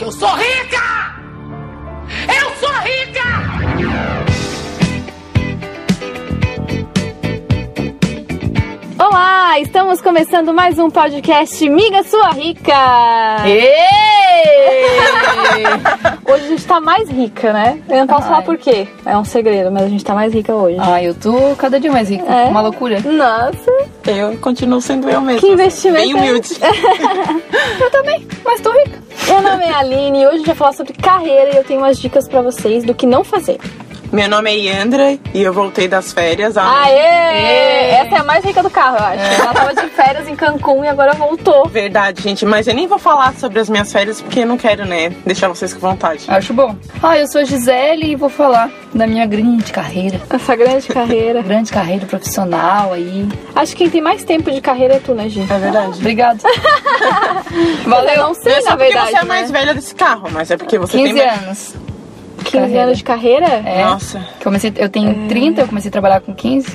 Eu sou rica! Olá, estamos começando mais um podcast Miga Sua Rica! Hoje a gente tá mais rica, né? Eu não posso Ai. falar por quê, é um segredo, mas a gente tá mais rica hoje. Ai, eu tô cada dia mais rica. É? Uma loucura. Nossa, Eu continuo sendo eu mesma. Que investimento Bem é humilde. Eu também, mas tô rica. meu nome é Aline e hoje a gente vai falar sobre carreira e eu tenho umas dicas pra vocês do que não fazer. Meu nome é Yandra e eu voltei das férias. há- Aê! Essa é a mais rica do carro, eu acho. Ela tava de férias em Cancún e agora voltou. Verdade, gente, mas eu nem vou falar sobre as minhas férias porque eu não quero, né, deixar vocês com vontade. Acho bom. Ah, eu sou a Gisele e vou falar da minha grande carreira. Essa grande carreira. Grande carreira profissional aí. Acho que quem tem mais tempo de carreira é tu, né, Gi? É verdade. Obrigado. Eu não sei, Não é só na porque verdade. você é a mais né? velha desse carro, mas é porque você 15 tem mais... anos. 15 carreira. anos de carreira? É. Nossa. Comecei, eu tenho 30, eu comecei a trabalhar com 15.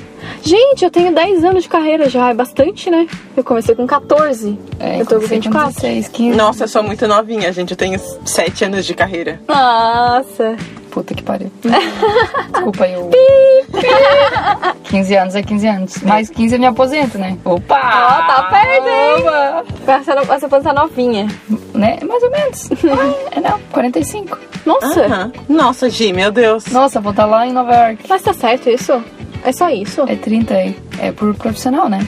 Gente, eu tenho 10 anos de carreira já, é bastante, né? Eu comecei com 14. É, eu tô com comecei 24. 16, 15. Nossa, eu sou muito novinha, gente. Eu tenho 7 anos de carreira. Nossa. Puta que pariu. Desculpa aí, eu... 15 anos é 15 anos. Mais 15 eu me aposento, né? Opa! Ó, tá perto, hein? Essa, essa pode estar novinha. Né? Mais ou menos. Ah, é não, 45. Nossa. Aham. Nossa, Gi, meu Deus. Nossa, vou estar lá em Nova York. Mas tá certo isso? É só isso? É 30 aí. É por profissional, né?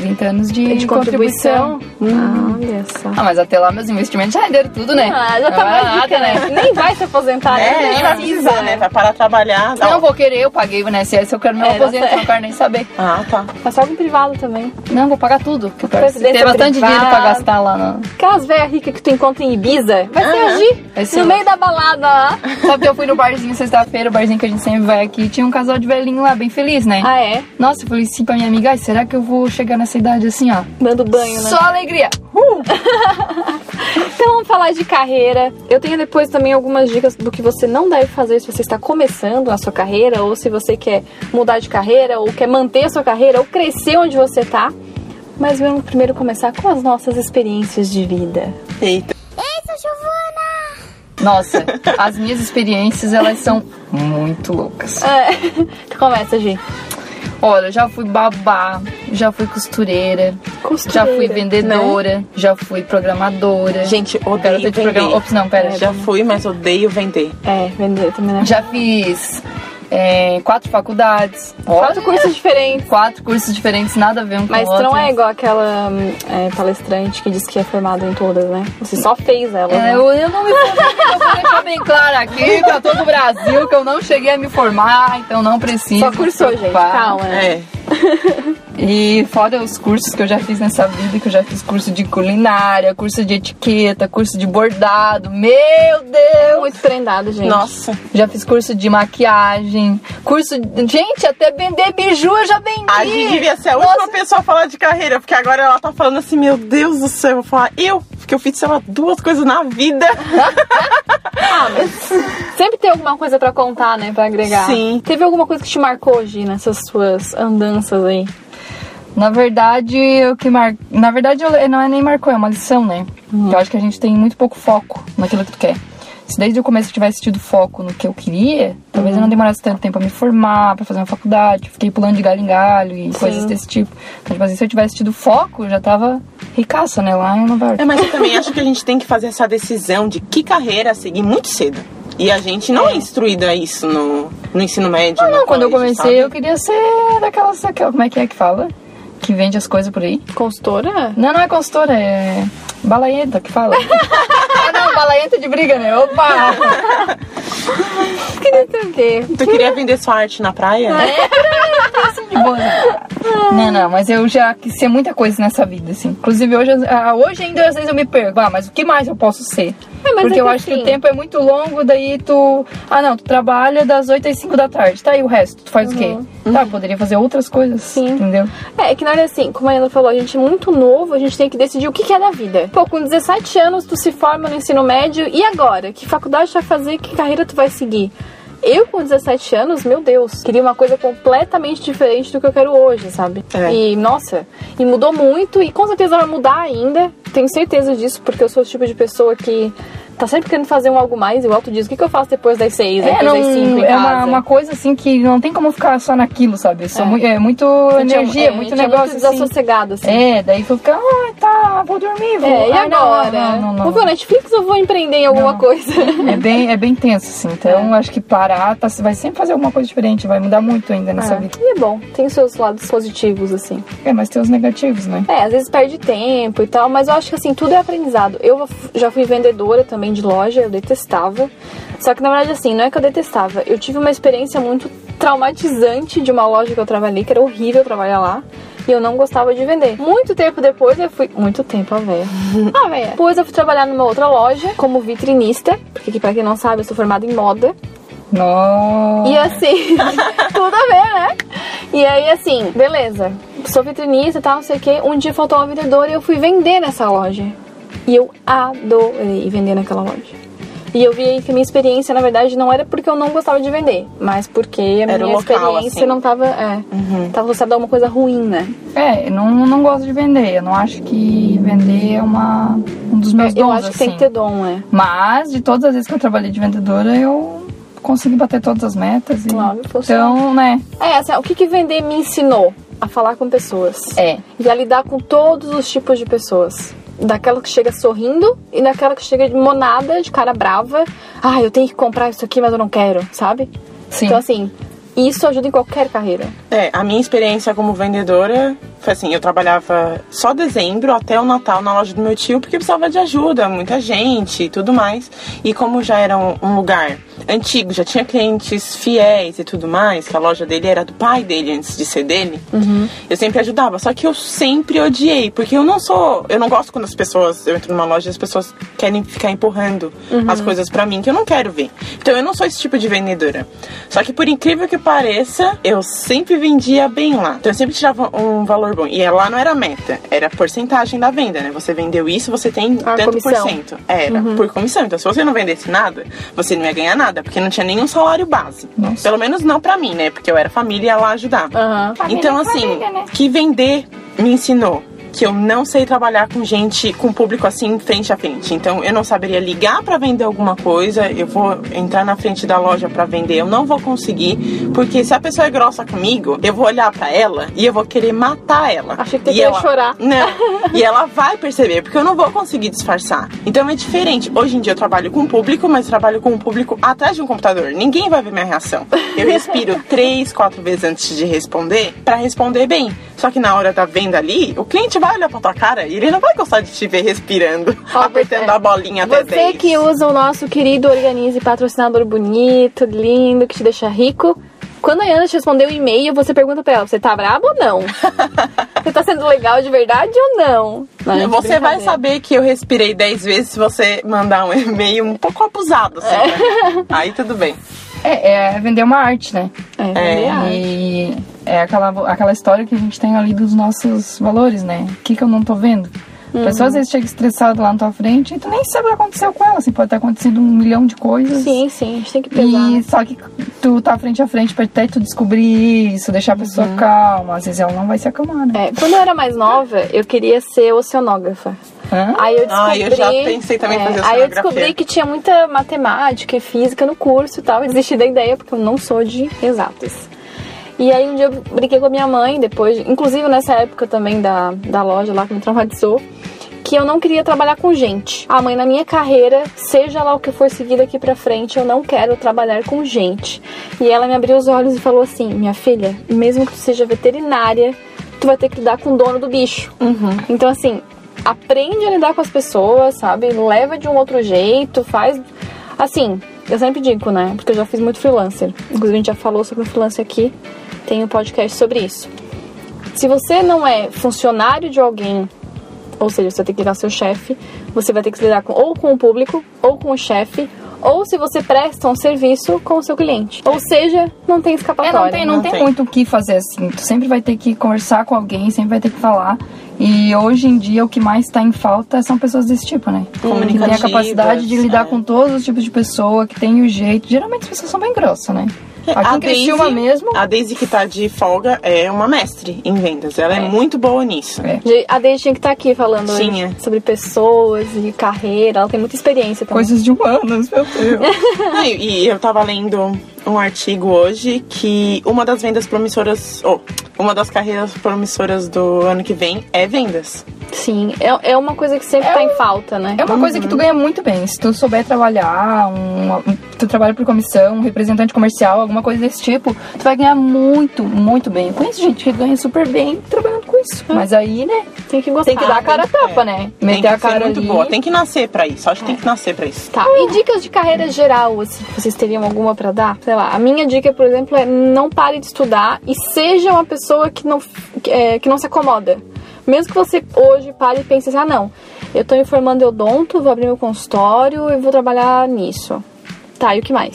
30 anos de, de contribuição? Hum. Ah, olha só. Ah, mas até lá meus investimentos já renderam tudo, né? Ah, já tá Não é mais nada, rica, né? Nem vai se aposentar, É, né? nem vai precisar, né? Vai parar de trabalhar. Não um- vou querer, eu paguei o INSS, eu quero meu É, aposento, não quero nem saber. Ah, tá. Mas só com privado também. Não, vou pagar tudo. que Eu quero ter bastante dinheiro pra gastar lá. No... Aquelas velhas ricas que tu encontra em Ibiza, vai ser Aham. agir no meio da balada lá. Sabe que eu fui no barzinho sexta-feira, o barzinho que a gente sempre vai aqui, tinha um casal de velhinho lá, bem feliz, né? Ah, é? Nossa, eu falei assim pra minha amiga, será que eu vou chegar nessa idade assim, ó? Dando banho, né? Só alegria. Então vamos falar de carreira. Eu tenho depois também algumas dicas do que você não deve fazer se você está começando a sua carreira, ou se você quer mudar de carreira, ou quer manter a sua carreira, ou crescer onde você tá. Mas vamos primeiro começar com as nossas experiências de vida. Eita. Nossa, as minhas experiências, elas são muito loucas. É. Tu começa, Gi. Olha, eu já fui babá, já fui costureira, Costureira, já fui vendedora, já fui programadora. Gente, odeio vender. programa... Ops, não, pera. Já fui, mas odeio vender. É, vender também, né? Já fiz é, quatro faculdades. Quatro cursos diferentes. Quatro cursos diferentes, nada a ver um com Mas o outro. não é igual aquela é, palestrante que diz que é formada em todas, né? Você só fez elas, É, né? eu, eu não me formei, eu vou deixar bem claro aqui pra todo o Brasil que eu não cheguei a me formar, então não preciso. Só cursou, gente. Calma. né? É. E fora os cursos que eu já fiz nessa vida, que eu já fiz curso de culinária, curso de etiqueta, curso de bordado, meu Deus! Muito treinado, gente. Nossa. Já fiz curso de maquiagem, curso de... Gente, até vender biju eu já vendi! A Gi devia ser a última pessoa a falar de carreira, porque agora ela tá falando assim, meu Deus do céu, eu vou falar, eu, porque eu fiz, sei lá, duas coisas na vida. Ah, mas sempre tem alguma coisa pra contar, né? Pra agregar. Sim. Teve alguma coisa que te marcou, Gi, nessas suas andanças aí? Na verdade, o que mar... Na verdade, eu- não é nem marcou, é uma lição, né? Eu acho que a gente tem muito pouco foco naquilo que tu quer. Se desde o começo eu tivesse tido foco no que eu queria, talvez eu não demorasse tanto tempo a me formar, pra fazer uma faculdade. Fiquei pulando de galho em galho e coisas desse tipo. Então, tipo assim, se eu tivesse tido foco, eu já tava ricaça, né? Lá em Nova York. É, mas eu também acho que a gente tem que fazer essa decisão de que carreira seguir muito cedo. E a gente não é, instruída a isso no, no ensino médio. Ah, no não, quando eu comecei, sabe? eu queria ser daquelas. daquela- Como é que é que fala? Que vende as coisas por aí. Consultora? Não, não é consultora, é. Balaenta que fala. não, balaenta de briga, né? Opa! Queria ter o quê? Tu queria vender sua arte na praia? de boa. Não, não, mas eu já quis ser muita coisa nessa vida, assim. Inclusive, hoje, ah, hoje ainda às vezes eu me pergunto, ah, mas o que mais eu posso ser? É, Porque é eu que acho que assim- o tempo é muito longo, daí tu. Ah, não, tu trabalha das 8 às 5 da tarde. Tá aí o resto, tu faz o quê? Tá, poderia fazer outras coisas. Sim. Entendeu? É, é que na hora assim, como a Ana falou, a gente é muito novo, a gente tem que decidir o que que é da vida. Pô, com 17 anos tu se forma no ensino médio, e agora? Que faculdade tu vai fazer? Que carreira tu vai seguir? Eu, com 17 anos, meu Deus, queria uma coisa completamente diferente do que eu quero hoje, sabe? É. E, nossa, e mudou muito e com certeza vai mudar ainda. Tenho certeza disso, porque eu sou o tipo de pessoa que tá sempre querendo fazer um algo mais. E o alto diz: o que, que eu faço depois das seis, É, depois não, das cinco é uma, uma coisa assim que não tem como ficar só naquilo, sabe? É, É. mu- é muito é- energia, é, muito gente é negócio muito assim. desassossegado, assim. É, daí tu fica, ah, tá, vou dormir, vou. É, e não, agora? Não, não, não, Vou ver o Netflix ou vou empreender em alguma coisa? É bem, é bem tenso, assim. Então, acho que parar, tá, vai sempre fazer alguma coisa diferente, vai mudar muito ainda nessa É. vida. E é bom, tem os seus lados positivos, assim. É, mas tem os negativos, né? É, às vezes perde tempo e tal, mas eu acho que assim, tudo é aprendizado. Eu já fui vendedora também de loja, eu detestava. Só que na verdade, assim, não é que eu detestava. Eu tive uma experiência muito traumatizante de uma loja que eu trabalhei, que era horrível trabalhar lá. E eu não gostava de vender. Muito tempo depois eu fui. Muito tempo, a véia. Ah, véia. Depois eu fui trabalhar numa outra loja como vitrinista. Porque, pra quem não sabe, eu sou formada em moda. Nossa. E assim, tudo a ver, né? E aí, assim, beleza. Sou vitrinista e tal, não sei o quê. Um dia faltou uma vendedora e eu fui vender nessa loja. E eu adorei vender naquela loja. E eu vi aí que a minha experiência, na verdade, não era porque eu não gostava de vender, mas porque a Era minha o local, experiência assim. não tava. É, tava associada a uma coisa ruim, né? É, eu não, não gosto de vender. Eu não acho que vender é uma, um dos meus eu dons, acho que assim. tem que ter dom, é. Mas, de todas as vezes que eu trabalhei de vendedora, eu consegui bater todas as metas. E... Claro. Então, né? É, assim, o que, que vender me ensinou? A falar com pessoas. É. E a lidar com todos os tipos de pessoas. Daquela que chega sorrindo e daquela que chega de monada, de cara brava. Ah, eu tenho que comprar isso aqui, mas eu não quero, sabe? Sim. Então, assim, isso ajuda em qualquer carreira. É, a minha experiência como vendedora foi assim, eu trabalhava só dezembro até o Natal na loja do meu tio, porque precisava de ajuda, muita gente e tudo mais. E como já era um, um lugar antigo, já tinha clientes fiéis e tudo mais, que a loja dele era do pai dele antes de ser dele, eu sempre ajudava. Só que eu sempre odiei, porque eu não sou. Eu não gosto quando as pessoas. Eu entro numa loja e as pessoas querem ficar empurrando as coisas pra mim, que eu não quero ver. Então eu não sou esse tipo de vendedora. Só que por incrível que pareça, eu sempre vendia bem lá. Então eu sempre tirava um valor bom. E lá não era meta, era porcentagem da venda, né? Você vendeu isso, você tem A tanto comissão. por cento. Era, por comissão. Então se você não vendesse nada, você não ia ganhar nada, porque não tinha nenhum salário base. Nossa. Pelo menos não pra mim, né? Porque eu era família e ia lá ajudar. Aham. Então, assim, que vender me ensinou que eu não sei trabalhar com gente, com público assim, frente a frente. Então, eu não saberia ligar pra vender alguma coisa, eu vou entrar na frente da loja pra vender, eu não vou conseguir, porque se a pessoa é grossa comigo, eu vou olhar pra ela e eu vou querer matar ela. Achei que E ia chorar. Não. e ela vai perceber, porque eu não vou conseguir disfarçar. Então é diferente. Hoje em dia eu trabalho com o público, mas trabalho com o público atrás de um computador. Ninguém vai ver minha reação. Eu respiro três, quatro vezes antes de responder, pra responder bem. Só que na hora da venda ali, o cliente vai olhar pra tua cara e ele não vai gostar de te ver respirando, Ó, apertando é. a bolinha até Você 10. que usa o nosso querido Organize patrocinador bonito, lindo, que te deixa rico. Quando a Ana te responder o e-mail, você pergunta pra ela, você tá brabo ou não? você tá sendo legal de verdade ou não? Você vai saber que eu respirei 10 vezes se você mandar um e-mail um pouco abusado, assim, né? Aí tudo bem. É, é vender uma arte, né? É, arte. E é aquela, aquela história que a gente tem ali dos nossos valores, né? O que, que eu não tô vendo? A pessoa às vezes chega estressada lá na tua frente e tu nem sabe o que aconteceu com ela. Assim, pode ter acontecido um milhão de coisas. Sim, sim, a gente tem que pesar. E né? só que tu tá frente a frente pra até tu descobrir isso, deixar a pessoa calma. Às vezes ela não vai se acalmar, né? É, quando eu era mais nova, eu queria ser oceanógrafa. Hã? Aí eu descobri. Ah, eu já pensei também é, fazer Aí eu descobri que tinha muita matemática e física no curso e tal. E desisti da ideia porque eu não sou de exatas. E aí um dia eu brinquei com a minha mãe, depois, inclusive nessa época também da, da loja lá que me traumatizou, que eu não queria trabalhar com gente. Ah, mãe, na minha carreira, seja lá o que for seguir daqui pra frente, eu não quero trabalhar com gente. E ela me abriu os olhos e falou assim: minha filha, mesmo que tu seja veterinária, tu vai ter que lidar com o dono do bicho. Então, assim, aprende a lidar com as pessoas, sabe? Leva de um outro jeito, faz. Assim, eu sempre digo, né? Porque eu já fiz muito freelancer. Inclusive, a gente já falou sobre freelancer aqui. Tem um podcast sobre isso. Se você não é funcionário de alguém, ou seja, você tem que com seu chefe, você vai ter que lidar com, ou com o público, ou com o chefe, ou se você presta um serviço com o seu cliente. Ou seja, não tem É, escapatória. não tem, não, não tem, tem. muito o que fazer assim. Tu sempre vai ter que conversar com alguém, sempre vai ter que falar. E hoje em dia o que mais tá em falta são pessoas desse tipo, né? Que tem a capacidade de lidar é. com todos os tipos de pessoa, que tem o jeito. Geralmente as pessoas são bem grossas, né? Aqui A em Criciúma Daisy- mesmo. A Daisy que tá de folga é uma mestre em vendas. Ela é, muito boa nisso. É. A Deise tinha que estar aqui falando hoje sobre pessoas e carreira. Ela tem muita experiência também. Coisas de humanas, meu Deus. E, e eu tava lendo um artigo hoje que uma das vendas promissoras, ou uma das carreiras promissoras do ano que vem é vendas. Sim, é, é uma coisa que sempre É tá um- em falta, né? É uma coisa que tu ganha muito bem. Se tu souber trabalhar, um, tu trabalha por comissão, um representante comercial, alguma coisa desse tipo, tu vai ganhar muito, muito bem. Eu conheço gente que ganha super bem trabalhando com isso. Mas aí, né, Tem que gostar. tem que dar a cara a tapa, É. né? tem Meter que a ser cara muito ali. boa. Tem que nascer pra isso. Acho que tem que nascer pra isso. Tá, e dicas de carreira geral, assim, vocês teriam alguma pra dar? Sei lá, a minha dica, por exemplo, é não pare de estudar e seja uma pessoa que não, que, é, que não se acomoda. Mesmo que você hoje pare e pense assim, ah não, eu tô me formando em odonto, vou abrir meu consultório e vou trabalhar nisso. Tá, e o que mais?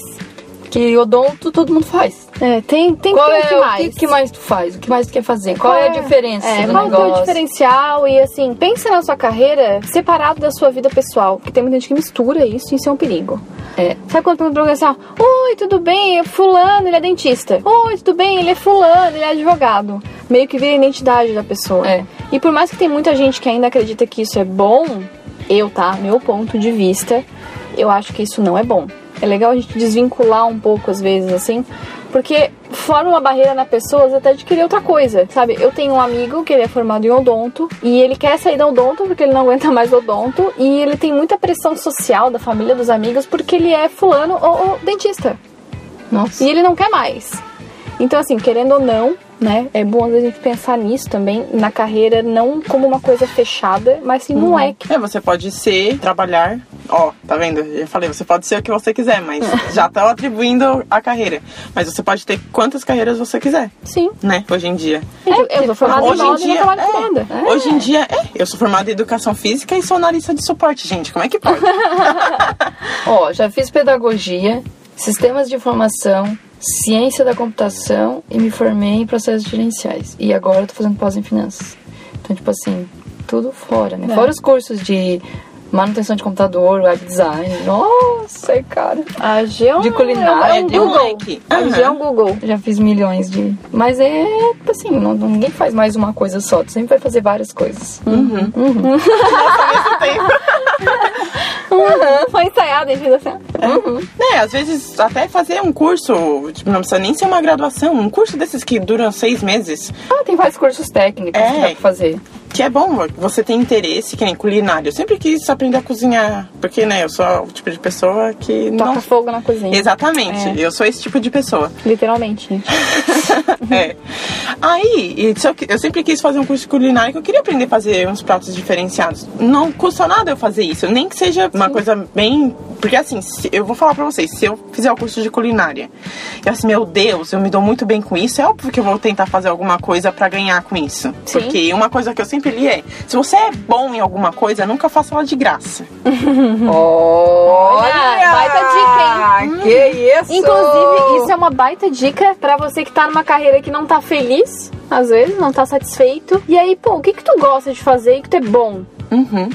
Que odonto todo mundo faz. É, tem, tem Qual ter é o que o mais. que, que mais tu faz? O que mais tu quer fazer? Qual, é a diferença É, do qual é o negócio? diferencial? E assim, pensa na sua carreira separado da sua vida pessoal. Porque tem muita gente que mistura isso e isso é um perigo. É. Sabe quando pergunta pra alguém assim, oi, tudo bem? É fulano, ele é dentista. Oi, tudo bem? Ele é fulano, ele é advogado. Meio que vira a identidade da pessoa. É. E por mais que tem muita gente que ainda acredita que isso é bom, eu, tá? Meu ponto de vista, eu acho que isso não é bom. É legal a gente desvincular um pouco, às vezes, assim, porque forma uma barreira na pessoa até de querer outra coisa, sabe? Eu tenho um amigo que ele é formado em odonto e ele quer sair da odonto porque ele não aguenta mais odonto e ele tem muita pressão social da família, dos amigos, porque ele é fulano ou, ou dentista. Nossa. E ele não quer mais. Então, assim, querendo ou não, né? É bom às vezes a gente pensar nisso também, na carreira, não como uma coisa fechada, mas sim num leque. É, você pode ser, trabalhar. Ó, tá vendo? Eu já falei, você pode ser o que você quiser, mas já estão atribuindo a carreira. Mas você pode ter quantas carreiras você quiser, Sim. né? Hoje em dia. eu, eu sou formada em Hoje em e dia, é, moda. hoje em dia, é, eu sou formada em educação física e sou analista de suporte, gente. Como é que pode? Ó, já fiz pedagogia, sistemas de informação, ciência da computação e me formei em processos gerenciais. E agora eu tô fazendo pós em finanças. Então, tipo assim, tudo fora, né? É. Fora os cursos de manutenção de computador, web design. Nossa, cara. A G é um, De culinária, é um de Google. moleque. A G é um. Google. Já fiz milhões de. Mas é tipo assim, não, ninguém faz mais uma coisa só. Tu sempre vai fazer várias coisas. Foi ensaiado, a gente fez assim. É, às vezes até fazer um curso, tipo, não precisa nem ser uma graduação, um curso desses que duram seis meses, Ah, tem vários cursos técnicos É. que dá pra fazer. Que é bom, você tem interesse, que nem culinária. Eu sempre quis aprender a cozinhar, porque, né, eu sou o tipo de pessoa que Toca não... fogo na cozinha. Exatamente, É. eu sou esse tipo de pessoa. Literalmente, é. Aí, eu, eu sempre quis fazer um curso de culinária que eu queria aprender a fazer uns pratos diferenciados. Não custa nada eu fazer isso, nem que seja uma coisa bem. Porque assim, eu vou falar pra vocês, se eu fizer o curso de culinária e assim, meu Deus, eu me dou muito bem com isso, é óbvio que eu vou tentar fazer alguma coisa pra ganhar com isso. Sim. Porque uma coisa que eu sempre li é: se você é bom em alguma coisa, nunca faça ela de graça. Olha! baita dica, hein? Que isso! Inclusive, isso é uma baita dica pra você que tá numa carreira que não tá feliz, às vezes, não tá satisfeito. E aí, pô, o que que tu gosta de fazer e que tu é bom? Uhum.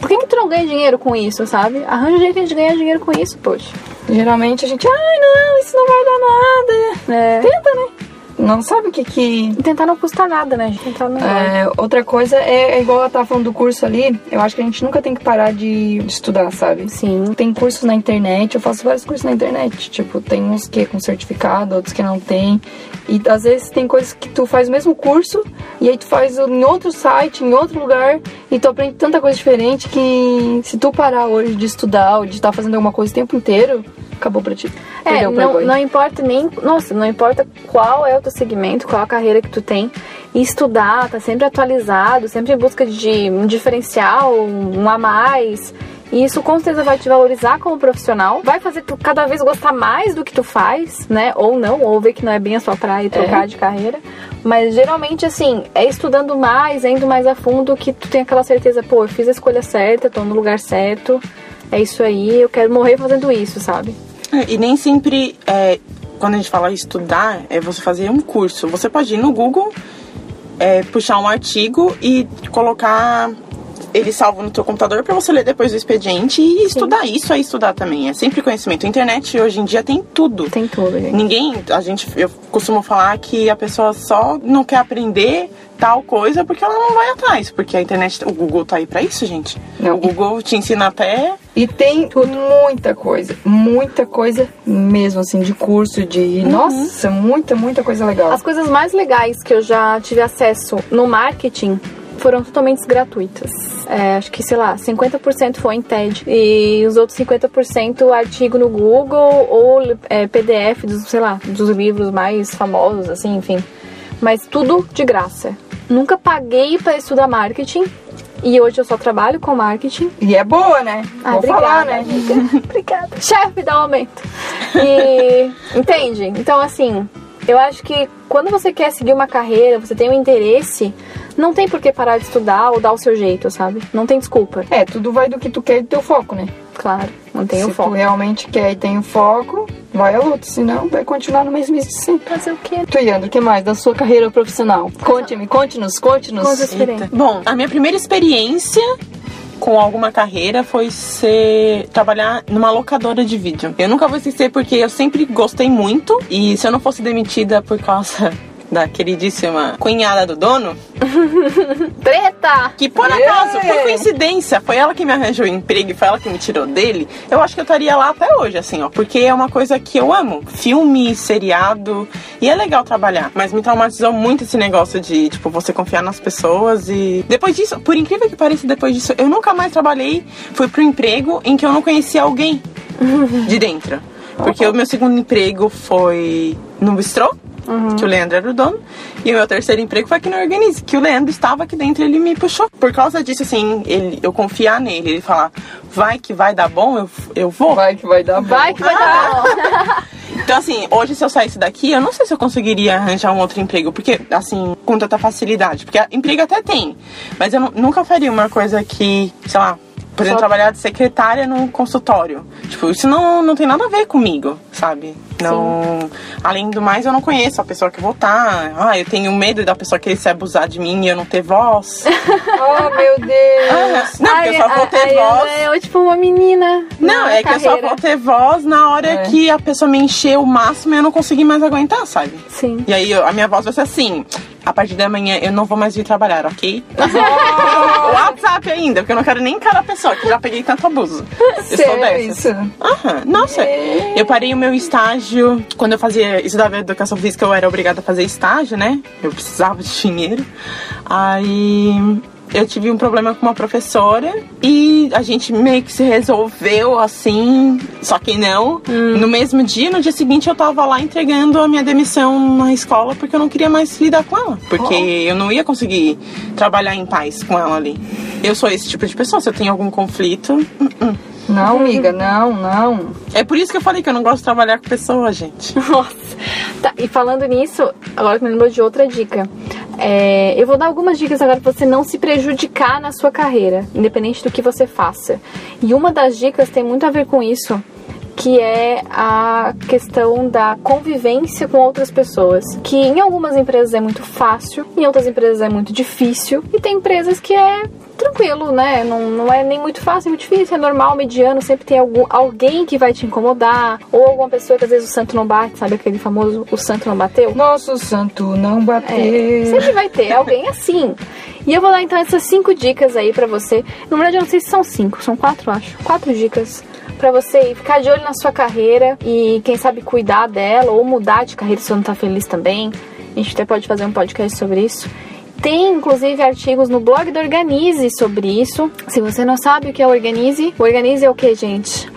Por que que tu não ganha dinheiro com isso, sabe? Arranja um jeito de ganhar dinheiro com isso, poxa. Geralmente a gente, ai não, isso não vai dar nada. É. Tenta, né? Não sabe o que que. Tentar não custa nada, né? Tentar não É, outra coisa é, é igual ela tava falando do curso ali, eu acho que a gente nunca tem que parar de, estudar, sabe? Sim. Tem cursos na internet, eu faço vários cursos na internet. Tipo, tem uns que é com certificado, outros que não tem. E às vezes tem coisas que tu faz o mesmo curso e aí tu faz em outro site, em outro lugar, e tu aprende tanta coisa diferente que se tu parar hoje de estudar ou de estar fazendo alguma coisa o tempo inteiro, acabou pra ti. É, não, não importa nem. Nossa, não importa qual é o teu segmento, qual a carreira que tu tem. E estudar, tá sempre atualizado, sempre em busca de um diferencial, um a mais. E isso com certeza vai te valorizar como profissional. Vai fazer tu cada vez gostar mais do que tu faz, né? Ou não, ou ver que não é bem a sua praia e trocar de carreira. Mas geralmente, assim, é estudando mais, é indo mais a fundo que tu tem aquela certeza, pô, eu fiz a escolha certa, tô no lugar certo. é isso aí, eu quero morrer fazendo isso, sabe? E nem sempre, é, quando a gente fala estudar, é você fazer um curso. Você pode ir no Google, é, puxar um artigo e colocar ele salvo no teu computador para você ler depois do expediente e estudar. Isso é estudar também. É sempre conhecimento. A internet hoje em dia tem tudo. Tem tudo, gente. Ninguém, a gente, eu costumo falar que a pessoa só não quer aprender tal coisa porque ela não vai atrás, porque a internet, o Google tá aí para isso, gente. Não. O Google te ensina até E tem muita coisa, muita coisa mesmo, assim, de curso, de. Nossa, muita, muita coisa legal. As coisas mais legais que eu já tive acesso no marketing foram totalmente gratuitas. É, acho que, sei lá, 50% foi em TED e os outros 50% artigo no Google ou é, PDF dos, sei lá, dos livros mais famosos, assim, enfim. Mas tudo de graça. Nunca paguei para estudar marketing e hoje eu só trabalho com marketing. E é boa, né? Ah, Vou obrigada, falar, né? obrigada. Chefe, dá um aumento. E, entende? Então, assim, eu acho que quando você quer seguir uma carreira, você tem um interesse, não tem por que parar de estudar ou dar o seu jeito, sabe? Não tem desculpa. É, tudo vai do que tu quer e do teu foco, né? Claro, mantenha Se o foco. tu realmente quer e tem o foco, vai à luta. Senão, vai continuar no mesmo de sempre. Fazer o quê? Tu, Yandro, o que mais da sua carreira profissional? Conte-me, conte-nos, conte-nos. Conta. Bom, a minha primeira experiência com alguma carreira foi ser trabalhar numa locadora de vídeo. Eu nunca vou esquecer porque eu sempre gostei muito e se eu não fosse demitida por causa da queridíssima cunhada do dono, Treta! que por Yeah. acaso, por coincidência, foi ela que me arranjou o emprego e foi ela que me tirou dele, eu acho que eu estaria lá até hoje, assim, ó, porque é uma coisa que eu amo. Filme, seriado, e é legal trabalhar, mas me traumatizou muito esse negócio de, tipo, você confiar nas pessoas e. Depois disso, por incrível que pareça, depois disso, eu nunca mais trabalhei, fui pro emprego em que eu não conhecia alguém de dentro. Porque o meu segundo emprego foi no bistrô, que o Leandro era o dono. E o meu terceiro emprego foi aqui no Organize, que o Leandro estava aqui dentro e ele me puxou. Por causa disso, assim, ele, eu confiar nele, ele falar, vai que vai dar bom, eu, eu vou. Vai que vai dar bom. Vai que vai dar bom. Então, assim, hoje se eu saísse daqui, eu não sei se eu conseguiria arranjar um outro emprego, porque, assim, com tanta facilidade. Porque emprego até tem, mas eu nu- nunca faria uma coisa que, sei lá, por exemplo, Só- trabalhar de secretária num consultório. Tipo, isso não, não tem nada a ver comigo, sabe? Não. Além do mais, eu não conheço a pessoa que eu vou estar. Ah, eu tenho medo da pessoa querer se abusar de mim e eu não ter voz. Oh, meu Deus. não, porque eu só vou ter Ai, voz. Ana é tipo uma menina. Não, é que eu só carreira. vou ter voz na hora É. que a pessoa me encher o máximo e eu não conseguir mais aguentar, sabe? Sim. E aí eu- a minha voz vai ser assim: a partir da manhã eu não vou mais vir trabalhar, ok? WhatsApp ainda, porque eu não quero nem encarar a pessoa, que eu já peguei tanto abuso. Eu sou dessas. isso? Aham, nossa, eu parei o meu estágio quando eu fazia estudava educação física, eu era obrigada a fazer estágio, né? Eu precisava de dinheiro. Aí eu tive um problema com uma professora e a gente meio que se resolveu assim, só que não. No mesmo dia, no dia seguinte, eu tava lá entregando a minha demissão na escola porque eu não queria mais lidar com ela. Porque eu não ia conseguir trabalhar em paz com ela ali. Eu sou esse tipo de pessoa, se eu tenho algum conflito. hum, hum. Não, amiga, não, não. É por isso que eu falei que eu não gosto de trabalhar com pessoas, gente. Nossa. Tá, e falando nisso, agora que me lembrou de outra dica. É, eu vou dar algumas dicas agora pra você não se prejudicar na sua carreira, independente do que você faça. E uma das dicas tem muito a ver com isso, que é a questão da convivência com outras pessoas. Que em algumas empresas é muito fácil, em outras empresas é muito difícil, e tem empresas que é tranquilo, né? Não, não é nem muito fácil, muito difícil, é normal, mediano, sempre tem algum, alguém que vai te incomodar, ou alguma pessoa que às vezes o santo não bate, sabe aquele famoso o santo não bateu? Nosso santo não É, bater. sempre vai ter alguém assim. E eu vou dar então essas cinco dicas aí pra você. Na verdade, eu não sei se são cinco, são quatro, acho. Quatro dicas pra você ficar de olho na sua carreira e, quem sabe, cuidar dela ou mudar de carreira se você não tá feliz também. A gente até pode fazer um podcast sobre isso. Tem, inclusive, artigos no blog da Organize sobre isso. Se você não sabe o que é o Organize, o Organize é o que, gente?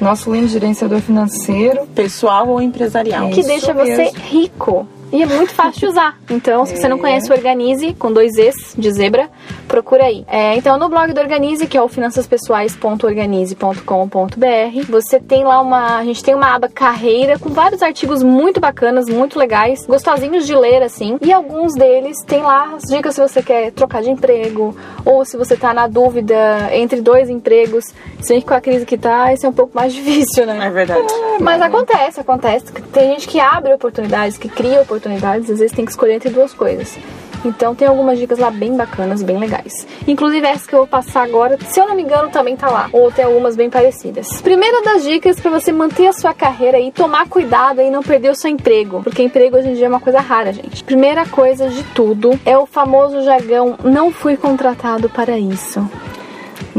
Nosso lindo gerenciador financeiro. Pessoal ou empresarial? que Isso deixa você mesmo. rico. E é muito fácil de usar. Então, se você não É. conhece o Organize, com dois Es de zebra, Procura aí. É, então, no blog do Organize, que é o finançaspessoais.organize.com.br, você tem lá uma. A gente tem uma aba carreira com vários artigos muito bacanas, muito legais, gostosinhos de ler, assim. E alguns deles tem lá as dicas se você quer trocar de emprego, ou se você tá na dúvida entre dois empregos. Se bem que com a crise que tá, isso é um pouco mais difícil, né? É verdade. Mas acontece, acontece. Tem gente que abre oportunidades, que cria oportunidades, às vezes tem que escolher entre duas coisas. Então tem algumas dicas lá bem bacanas, bem legais. Inclusive essa que eu vou passar agora, se eu não me engano, também tá lá. Ou tem algumas bem parecidas. Primeira das dicas para você manter a sua carreira e tomar cuidado e não perder o seu emprego. Porque emprego hoje em dia é uma coisa rara, gente. Primeira coisa de tudo é o famoso jargão não fui contratado para isso.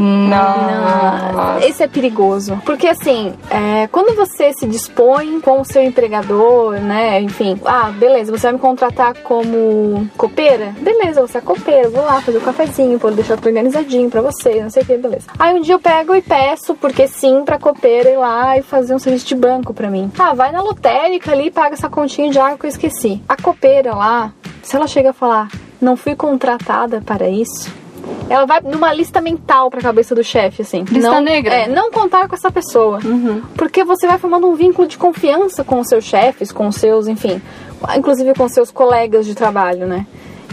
Não. Esse é perigoso. Porque assim, é, quando você se dispõe com o seu empregador, né? Enfim, ah, beleza, você vai me contratar como copeira? Beleza, você é copeira, vou lá fazer o um cafezinho, vou deixar tudo organizadinho pra você, não sei o que, beleza. Aí um dia eu pego e peço, porque sim, pra copeira ir lá e fazer um serviço de banco pra mim. Ah, vai na lotérica ali e paga essa continha de água que eu esqueci. A copeira lá, se ela chega a falar, não fui contratada para isso, ela vai numa lista mental pra cabeça do chefe, assim. Lista não, negra. É, não contar com essa pessoa. Porque você vai formando um vínculo de confiança com os seus chefes, com os seus, enfim, inclusive com os seus colegas de trabalho, né?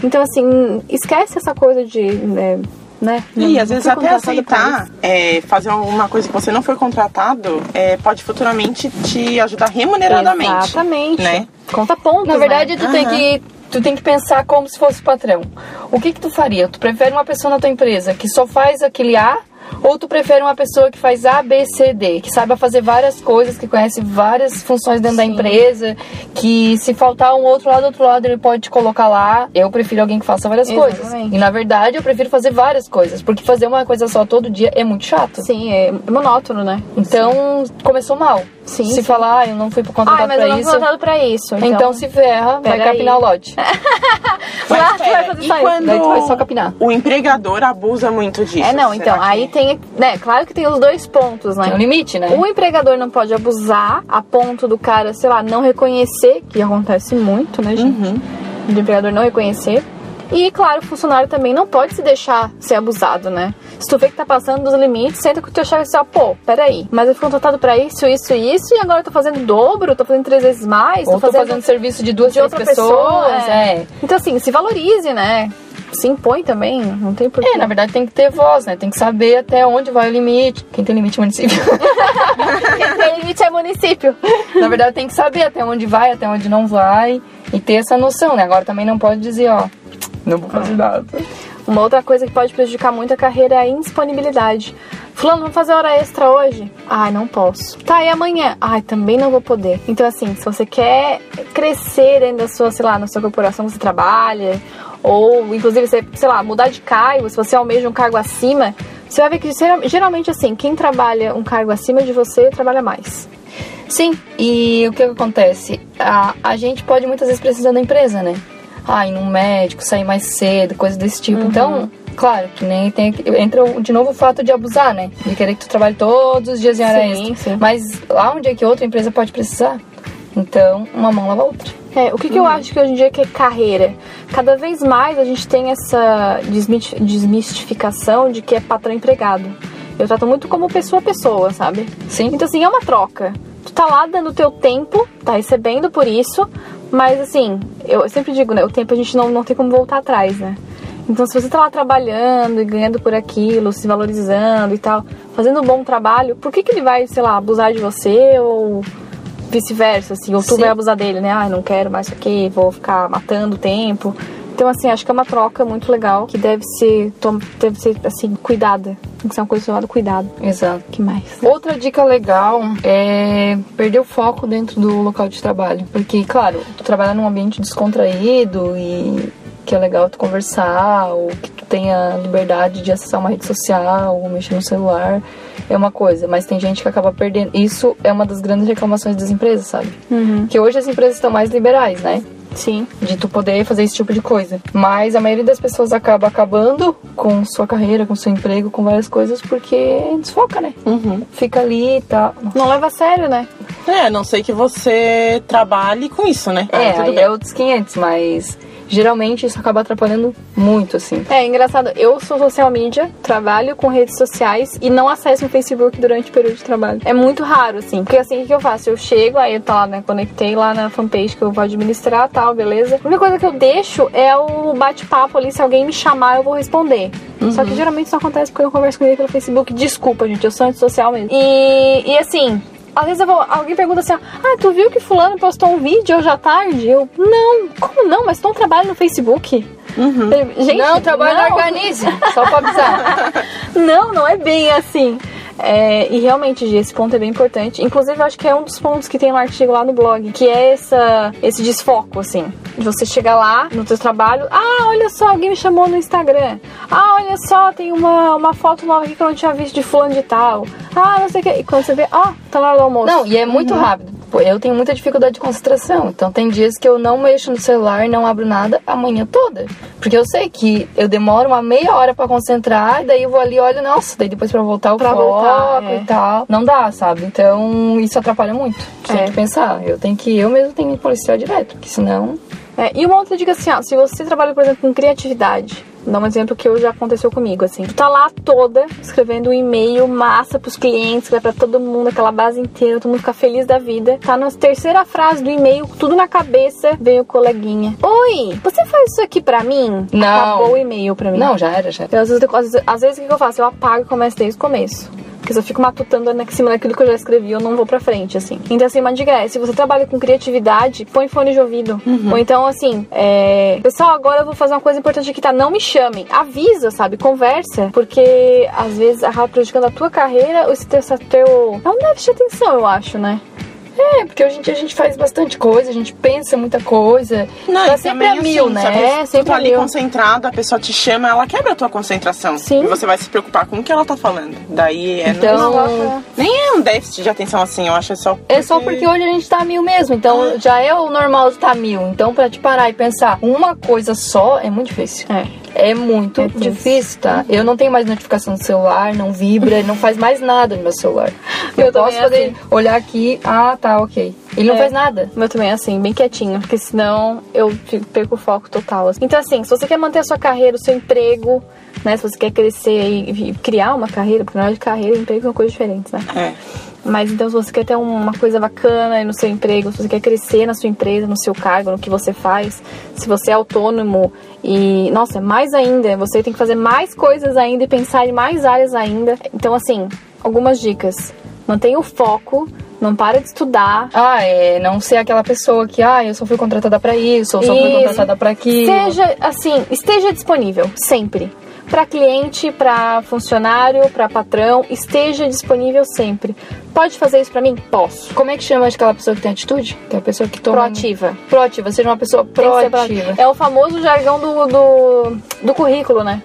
Então, assim, esquece essa coisa de. né, né? E não- às não vezes até aceitar é, fazer uma coisa que você não foi contratado é, pode futuramente te ajudar remuneradamente. Exatamente. Né? Conta pontos. Na verdade, né? tu tem que tu tem que pensar como se fosse patrão. O que que tu faria? Tu prefere uma pessoa na tua empresa que só faz aquele A ou tu prefere uma pessoa que faz A, B, C, D, que saiba fazer várias coisas, que conhece várias funções dentro da empresa, que se faltar um outro lado, outro lado, ele pode te colocar lá. Eu prefiro alguém que faça várias coisas. Exatamente. E na verdade, eu prefiro fazer várias coisas, porque fazer uma coisa só todo dia é muito chato. Sim, é monótono, né? Então, começou mal. Sim, Se sim. falar, ah, eu não fui Ah, contratado mas eu não fui isso. contratado pra isso. Então, Então, se ferra, vai capinar aí. o lote. Mas Lá tu vai fazer e só isso. quando Daí tu vai só capinar. o empregador abusa muito disso? É, não, então, que- aí tem, né, claro que tem os dois pontos, né? Tem um limite, né? O empregador não pode abusar a ponto do cara, sei lá, não reconhecer, que acontece muito, né, gente? Uhum. Do empregador não reconhecer. E, claro, o funcionário também não pode se deixar ser abusado, né? Se tu vê que tá passando dos limites, senta com o teu chefe e diz, ó, pô, peraí, mas eu fui contratado pra isso, isso e isso, e agora eu tô fazendo dobro, tô fazendo três vezes mais, Ou tô fazendo serviço de duas, de três outra pessoas. pessoa. é. Então, assim, se valorize, né? Se impõe também, não tem porquê. É, na verdade tem que ter voz, né? Tem que saber até onde vai o limite. Quem tem limite é município. Quem tem limite é município. na verdade tem que saber até onde vai, até onde não vai. E ter essa noção, né? Agora também não pode dizer, ó, não vou fazer nada. Uma outra coisa que pode prejudicar muito a carreira é a indisponibilidade. Fulano, vamos fazer hora extra hoje? Ai, não posso. Tá, e amanhã? Ai, também não vou poder. Então, assim, se você quer crescer dentro da sua, sei lá, na sua corporação que você trabalha, ou inclusive você, sei lá, mudar de cargo, se você almeja um cargo acima, você vai ver que geral- geralmente, assim, quem trabalha um cargo acima de você trabalha mais. Sim, e o que, acontece? A, a gente pode muitas vezes precisar da empresa, né? Ah, ir num médico, sair mais cedo, coisa desse tipo. Então, claro, que nem tem. Entra de novo o fato de abusar, né? De querer que tu trabalhe todos os dias em hora Sim, extra. sim. Mas lá onde é que outra empresa pode precisar? Então, uma mão lava a outra. É, o que, que eu acho que hoje em dia que é carreira? Cada vez mais a gente tem essa desmistificação de que é patrão empregado. Eu trato muito como pessoa a pessoa, sabe? Sim. Então, assim, é uma troca. Tu tá lá dando teu tempo, tá recebendo por isso, mas assim, eu sempre digo, né? O tempo a gente não, não tem como voltar atrás, né? Então, se você tá lá trabalhando e ganhando por aquilo, se valorizando e tal, fazendo um bom trabalho, por que, que ele vai, sei lá, abusar de você ou vice-versa, assim, ou tu Sim. vai abusar dele, né? Ah, não quero mais isso aqui, vou ficar matando o tempo. Então, assim, acho que é uma troca muito legal que deve ser, deve ser assim, cuidada. Tem que ser uma coisa chamada cuidado. Exato. que mais? Outra dica legal é perder o foco dentro do local de trabalho. Porque, claro, tu trabalhar num ambiente descontraído e que é legal tu conversar, ou que tu tenha liberdade de acessar uma rede social, ou mexer no celular, é uma coisa. Mas tem gente que acaba perdendo. Isso é uma das grandes reclamações das empresas, sabe? Que hoje as empresas estão mais liberais, né? Sim. de tu poder fazer esse tipo de coisa. Mas a maioria das pessoas acaba acabando com sua carreira, com seu emprego, com várias coisas, porque desfoca, né? Uhum. Fica ali e tá. Não leva a sério, né? É, não sei que você trabalhe com isso, né? É, Aí tudo aí bem. é outros 500, mas geralmente isso acaba atrapalhando muito, assim. É engraçado, eu sou social media, trabalho com redes sociais e não acesso o Facebook durante o período de trabalho. É muito raro, assim. Porque assim, o que eu faço? Eu chego, aí eu tô lá, né? Conectei lá na fanpage que eu vou administrar tal, beleza. A única coisa que eu deixo é o bate-papo ali. Se alguém me chamar, eu vou responder. Só que geralmente isso acontece porque eu converso com ninguém pelo Facebook. Desculpa, gente, eu sou antissocial mesmo. E, e assim. Às vezes vou, alguém pergunta assim, ah, tu viu que fulano postou um vídeo hoje à tarde? Eu, não, como não? Mas tu não trabalha no Facebook? Eu, Gente, não, trabalho não. Organize, só pra avisar. Não, não é bem assim. É, e realmente, esse ponto é bem importante. Inclusive, eu acho que é um dos pontos que tem no artigo lá no blog, que é essa, esse desfoco, assim. De você chegar lá no seu trabalho, ah, olha só, alguém me chamou no Instagram. Ah, olha só, tem uma, uma foto nova aqui que eu não tinha visto de fulano de tal. Ah, não sei o que. E quando você vê, ah, tá na hora do almoço. Não, e é muito rápido. Eu tenho muita dificuldade de concentração. Então tem dias que eu não mexo no celular, não abro nada a manhã toda. Porque eu sei que eu demoro uma meia hora pra concentrar, e daí eu vou ali e olho, nossa, daí depois pra voltar o Pra foco voltar, é. e tal. Não dá, sabe? Então isso atrapalha muito. Você É. tem que pensar. Eu tenho que, eu mesmo tenho que policiar direto, porque senão. É, e uma outra dica assim, ó, se você trabalha, por exemplo, com criatividade, vou dar um exemplo que hoje já aconteceu comigo, assim. Tu tá lá toda escrevendo um e-mail massa pros clientes, pra todo mundo, aquela base inteira, todo mundo fica feliz da vida. Tá na terceira frase do e-mail, tudo na cabeça, vem o coleguinha. Oi, você faz isso aqui pra mim? Não. Acabou o e-mail pra mim. Não, já era, já era. Eu, às, vezes, às, vezes, às vezes o que eu faço? Eu apago e começo desde o começo. Porque se eu fico matutando em cima daquilo que eu já escrevi, eu não vou pra frente, assim. Então, assim, uma dica é, se você trabalha com criatividade, põe fone de ouvido. Ou então, assim, é... Pessoal, agora eu vou fazer uma coisa importante aqui, tá? Não me chamem. Avisa, sabe? Conversa. Porque, às vezes, acaba prejudicando a tua carreira ou esse teu... esse teu... É um déficit de atenção, eu acho, né? É, porque hoje em dia a gente faz bastante coisa, a gente pensa muita coisa. Não, tá sempre a mil, assim, né? É, pessoa- sempre tá ali mil. concentrada, a pessoa te chama, ela quebra a tua concentração. Sim. E você vai se preocupar com o que ela tá falando. Daí é Então- não- nem é um déficit de atenção assim, eu acho é só É só porque hoje a gente tá a mil mesmo, então já é o normal de tá a mil. Então, pra te parar e pensar uma coisa só é muito difícil. É. É muito É difícil, tá? Eu não tenho mais notificação no celular, não vibra, não faz mais nada no meu celular. Eu, Eu posso poder assim. olhar aqui, ah, tá, ok. Ele não É. faz nada. Meu também é assim, bem quietinho, porque senão eu fico- perco o foco total. assim. Então, assim, se você quer manter a sua carreira, o seu emprego, né? Se você quer crescer e, criar uma carreira, porque na hora de carreira e emprego são coisas diferentes, né? É. Mas então, se você quer ter uma coisa bacana aí no seu emprego, se você quer crescer na sua empresa, no seu cargo, no que você faz, se você é autônomo e, nossa, mais ainda, você tem que fazer mais coisas ainda e pensar em mais áreas ainda. Então, assim, algumas dicas. Mantenha o foco, não para de estudar, Ah, é não ser aquela pessoa que, ah, eu só fui contratada pra isso, ou só fui Isso. contratada pra aquilo. Seja assim, esteja disponível sempre. Para cliente, para funcionário, para patrão, esteja disponível sempre. Pode fazer isso para mim? Posso. Como é que chama aquela pessoa que tem atitude? Que é a pessoa que toma. Proativa. Proativa, seja uma pessoa proativa. proativa. É o famoso jargão do, do, do currículo, né?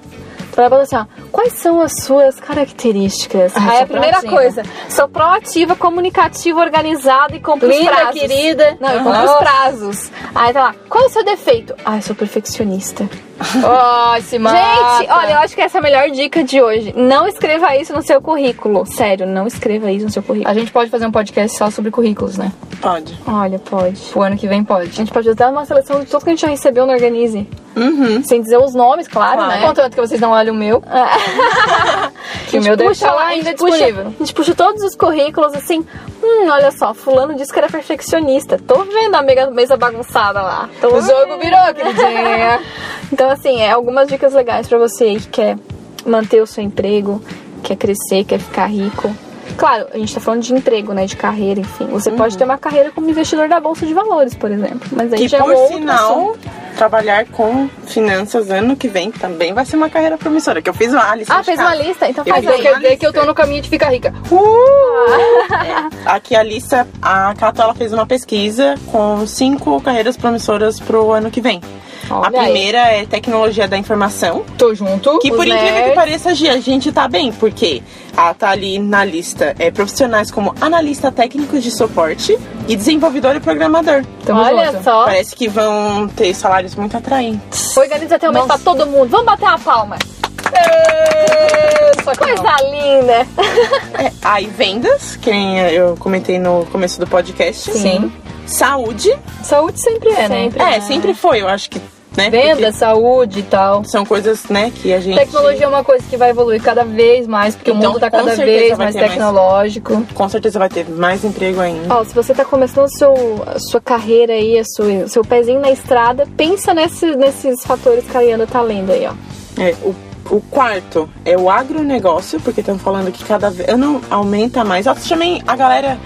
Vai falar assim, ó, quais são as suas características? Ah, Aí a primeira proativa. coisa, sou proativa, comunicativa, organizada e cumpro os Linda, prazos. querida. Não, eu cumpro os prazos. Aí tá lá, qual é o seu defeito? Ah, eu sou perfeccionista. Se mata. Gente, olha, eu acho que essa é a melhor dica de hoje. Não escreva isso no seu currículo. Sério, não escreva isso no seu currículo. A gente pode fazer um podcast só sobre currículos, né? Pode. Olha, pode. O ano que vem A pode. gente pode dar uma seleção de tudo que a gente já recebeu no Organize. Uhum. Sem dizer os nomes, claro, Claro. né? Contanto que vocês não olhem o meu. que o meu deve estar lá a ainda puxa- disponível. a gente puxa todos os currículos assim. Hum, olha só, fulano disse que era perfeccionista. Tô vendo a mega- mesa bagunçada lá. Tô O jogo virou, queridinha. Então, assim, é algumas dicas legais pra você que quer manter o seu emprego, quer crescer, quer ficar rico. Claro, a gente tá falando de emprego, né? De carreira, enfim. Você pode ter uma carreira como investidor da Bolsa de Valores, por exemplo. Mas aí Que já é um por outro sinal, assunto. Trabalhar com finanças ano que vem também vai ser uma carreira promissora. Que eu fiz uma lista Ah, fez casa. uma lista? Então Eu faz fiz aí. Quer dizer que eu tô no caminho de ficar rica. Aqui a lista, a Cato ela fez uma pesquisa com cinco carreiras promissoras pro ano que vem. Olha a aí. primeira é tecnologia da informação. Tô junto. Que Os por incrível nerds. que pareça, a gente tá bem, porque a, tá ali na lista é, profissionais como analista técnicos de suporte e desenvolvedor e programador. Tamo Olha junto. só. Parece que vão ter salários muito atraentes. Organiza até o mês pra todo mundo. Vamos bater uma palma. Coisa não. linda. É, aí vendas, que nem eu comentei no começo do podcast. Sim. Saúde. Saúde sempre é, né? Sempre. É, sempre foi, eu acho que né? Venda, saúde e tal. Porque são coisas, né, que a gente. Tecnologia é uma coisa que vai evoluir cada vez mais, porque Então, o mundo tá cada vez mais ter mais- tecnológico. Com certeza vai ter mais emprego ainda. Ó, se você tá começando seu, a sua carreira aí, a sua, seu pezinho na estrada, pensa nesse- nesses fatores que a Liana tá lendo aí, ó. É, o, o quarto é o agronegócio, porque estão falando que cada ano aumenta mais. Eu também a galera,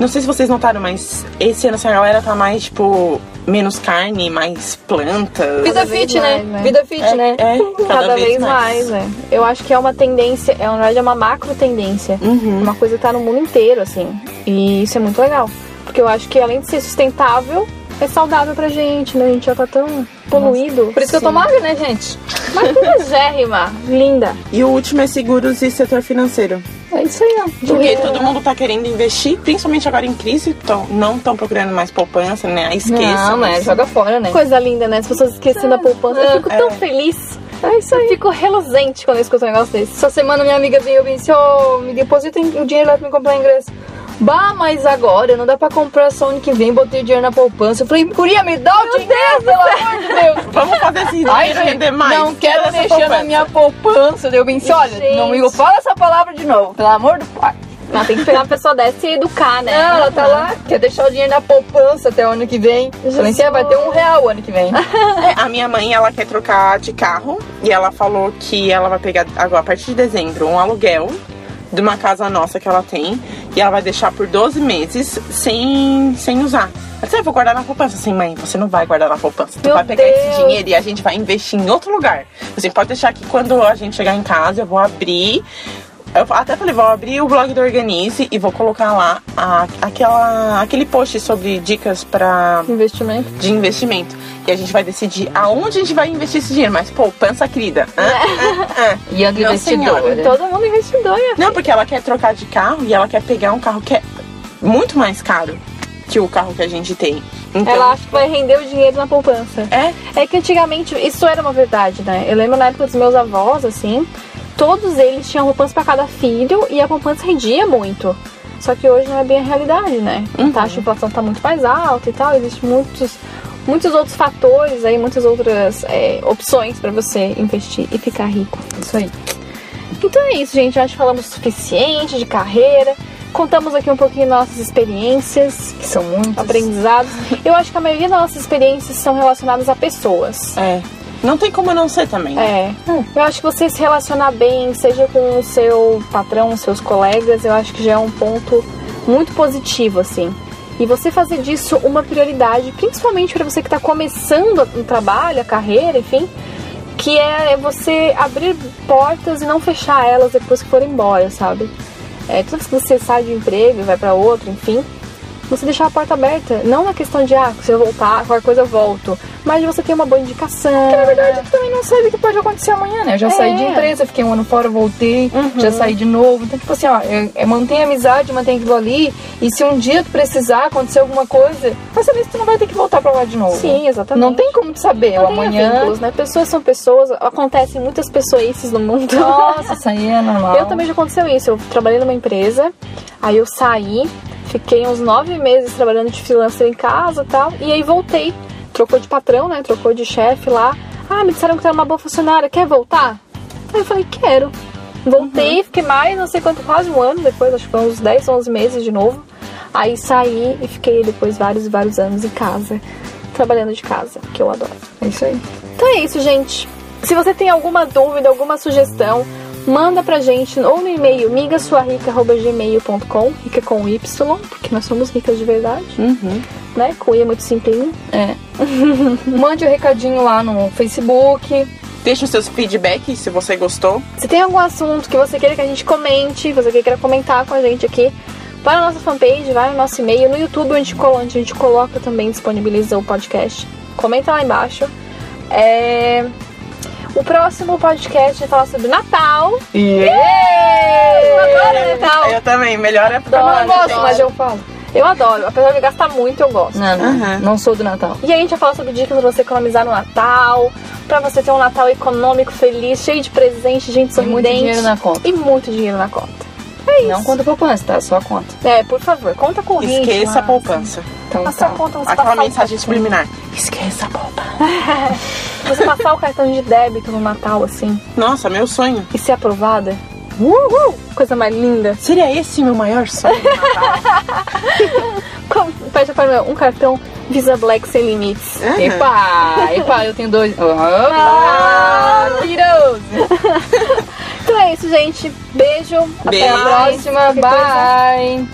não sei se vocês notaram, mas esse ano assim, a galera tá mais, tipo, menos carne, mais plantas. Vida vez fit, né? mais, né? Vida fit, É, né? é, Cada, vez, mais, né? Eu acho que é uma tendência, é, na verdade é uma macro tendência. Uhum. Uma coisa que tá no mundo inteiro, assim. E isso é muito legal. Porque eu acho que além de ser sustentável, é saudável pra gente, né? A gente já tá tão poluído. Por isso que eu tô magra, né, gente? Mas que legérrima, linda. E o último é seguros e setor financeiro. É isso aí, ó. Porque todo mundo tá querendo investir, principalmente agora em crise, tão, não estão procurando mais poupança, né? Esqueçam. Não, né? Joga fora, né? Coisa linda, né? As pessoas esquecendo a poupança. Eu fico tão feliz. É isso aí. Eu fico reluzente quando eu escuto um negócio desse. Essa semana minha amiga veio e disse, ô, me deposita o dinheiro lá pra me comprar ingresso. Bah, mas agora não dá pra comprar só ano que vem, botei o dinheiro na poupança. Eu falei, Curia, me dá o dinheiro, pelo amor de Deus. Esse Ai, render mais. não quero mexer poupança. na minha poupança. Eu pensei, olha, Gente. não me fala essa palavra de novo, pelo amor do pai. Não, tem que pegar uma pessoa dessa e educar, né? Não, ela tá lá, quer deixar o dinheiro na poupança até o ano que vem. "Ah, vai ter um real o ano que vem. É, a minha mãe, ela quer trocar de carro e ela falou que ela vai pegar agora a partir de dezembro um aluguel de uma casa nossa que ela tem e ela vai deixar por 12 meses sem, sem usar. Mas eu vou guardar na poupança. Assim, mãe, você não vai guardar na poupança. Tu Meu vai pegar Deus. esse dinheiro e a gente vai investir em outro lugar. Você pode deixar que quando a gente chegar em casa, eu vou abrir. Eu até falei, vou abrir o blog do Organize e vou colocar lá a- aquela, aquele post sobre dicas pra Investimento. de investimento. E a gente vai decidir aonde a gente vai investir esse dinheiro. Mas poupança, querida. Ah, ah, ah. E Não, investidora. senhora. Todo mundo investidor, Não, porque ela quer trocar de carro e ela quer pegar um carro que é muito mais caro que o carro que a gente tem. Então, Ela acha que vai render o dinheiro na poupança. é. É que antigamente isso era uma verdade, né? Eu lembro na época dos meus avós, assim, todos eles tinham poupança pra cada filho e a poupança rendia muito. Só que hoje não é bem a realidade, né? A taxa de inflação tá muito mais alta e tal, existem muitos, muitos outros fatores aí, muitas outras é, opções pra você investir e ficar rico. Isso aí. Então é isso, gente. Acho que falamos o suficiente de carreira. Contamos aqui um pouquinho nossas experiências, Que são muitos. aprendizados. Eu acho que a maioria das nossas experiências são relacionadas a pessoas. É. Não tem como não ser também. né? É. Eu acho que você se relacionar bem, seja com o seu patrão, seus colegas, eu acho que já é um ponto muito positivo, assim. E você fazer disso uma prioridade, principalmente para você que está começando o trabalho, a carreira, enfim, que é você abrir portas e não fechar elas depois que for embora, sabe? É, vez que você sai de um emprego vai para outro, enfim, você deixar a porta aberta. Não na questão de, ah, se eu voltar, qualquer coisa eu volto. Mas de você ter uma boa indicação. Porque na verdade tu também não sabe o que pode acontecer amanhã, né? Eu já É. saí de empresa, fiquei um ano fora, voltei, já saí de novo. Então, tipo assim, ó, é, é mantém a amizade, mantém aquilo ali. E se um dia tu precisar acontecer alguma coisa, saber se tu não vai ter que voltar pra lá de novo. Sim, exatamente. Não tem como tu saber. Não amanhã. vínculos, né? Pessoas são pessoas, acontecem muitas pessoices no mundo. Nossa, isso aí é normal. Eu também já aconteceu isso. Eu trabalhei numa empresa, aí eu saí, fiquei uns nove meses trabalhando de freelancer em casa e tal, e aí voltei. Trocou de patrão, né? Trocou de chefe lá. Ah, me disseram que tu era uma boa funcionária, quer voltar? Aí eu falei, quero. Voltei, fiquei mais, não sei quanto, quase um ano depois, acho que foi uns 10, 11 meses de novo. Aí saí e fiquei depois vários e vários anos em casa, trabalhando de casa, que eu adoro. É isso aí. Então é isso, gente. Se você tem alguma dúvida, alguma sugestão, manda pra gente ou no e-mail migasuarica.gmail.com, rica com Y, porque nós somos ricas de verdade, Uhum. né? Com I é muito simplinho. É. Mande o recadinho lá no Facebook. Deixa os seus feedbacks se você gostou. Se tem algum assunto que você queira que a gente comente, você queira comentar com a gente aqui, vai na nossa fanpage, vai no nosso e-mail, no YouTube onde a gente coloca também, disponibiliza o podcast. Comenta lá embaixo. É... O próximo podcast vai falar sobre Natal. Eu adoro Natal. Eu também, melhor é pra Adoro, Eu gosto, mas eu falo. Eu adoro. Apesar de gastar muito, eu gosto. Não, não. Aham. Não sou do Natal. E aí a gente vai falar sobre dicas pra você economizar no Natal, pra você ter um Natal econômico, feliz, cheio de presente, gente E sorridente. muito dinheiro na conta. E muito dinheiro na conta. Não conta poupança, tá? Só a conta. É, por favor, conta com o ritmo. Esqueça a poupança. Então A sua tá. conta você Aquela um mensagem subliminar. Esqueça a poupança. Você passar o cartão de débito no Natal, assim, Nossa, meu sonho. e ser aprovada. Uhul! Coisa mais linda. Seria esse meu maior sonho Pede para um cartão Visa Black sem limites. Aham. Epa, epa, eu tenho dois. Ah, Opa, tiros! Então é isso, gente. Beijo. Até Beijo. a próxima. Próxima, bye!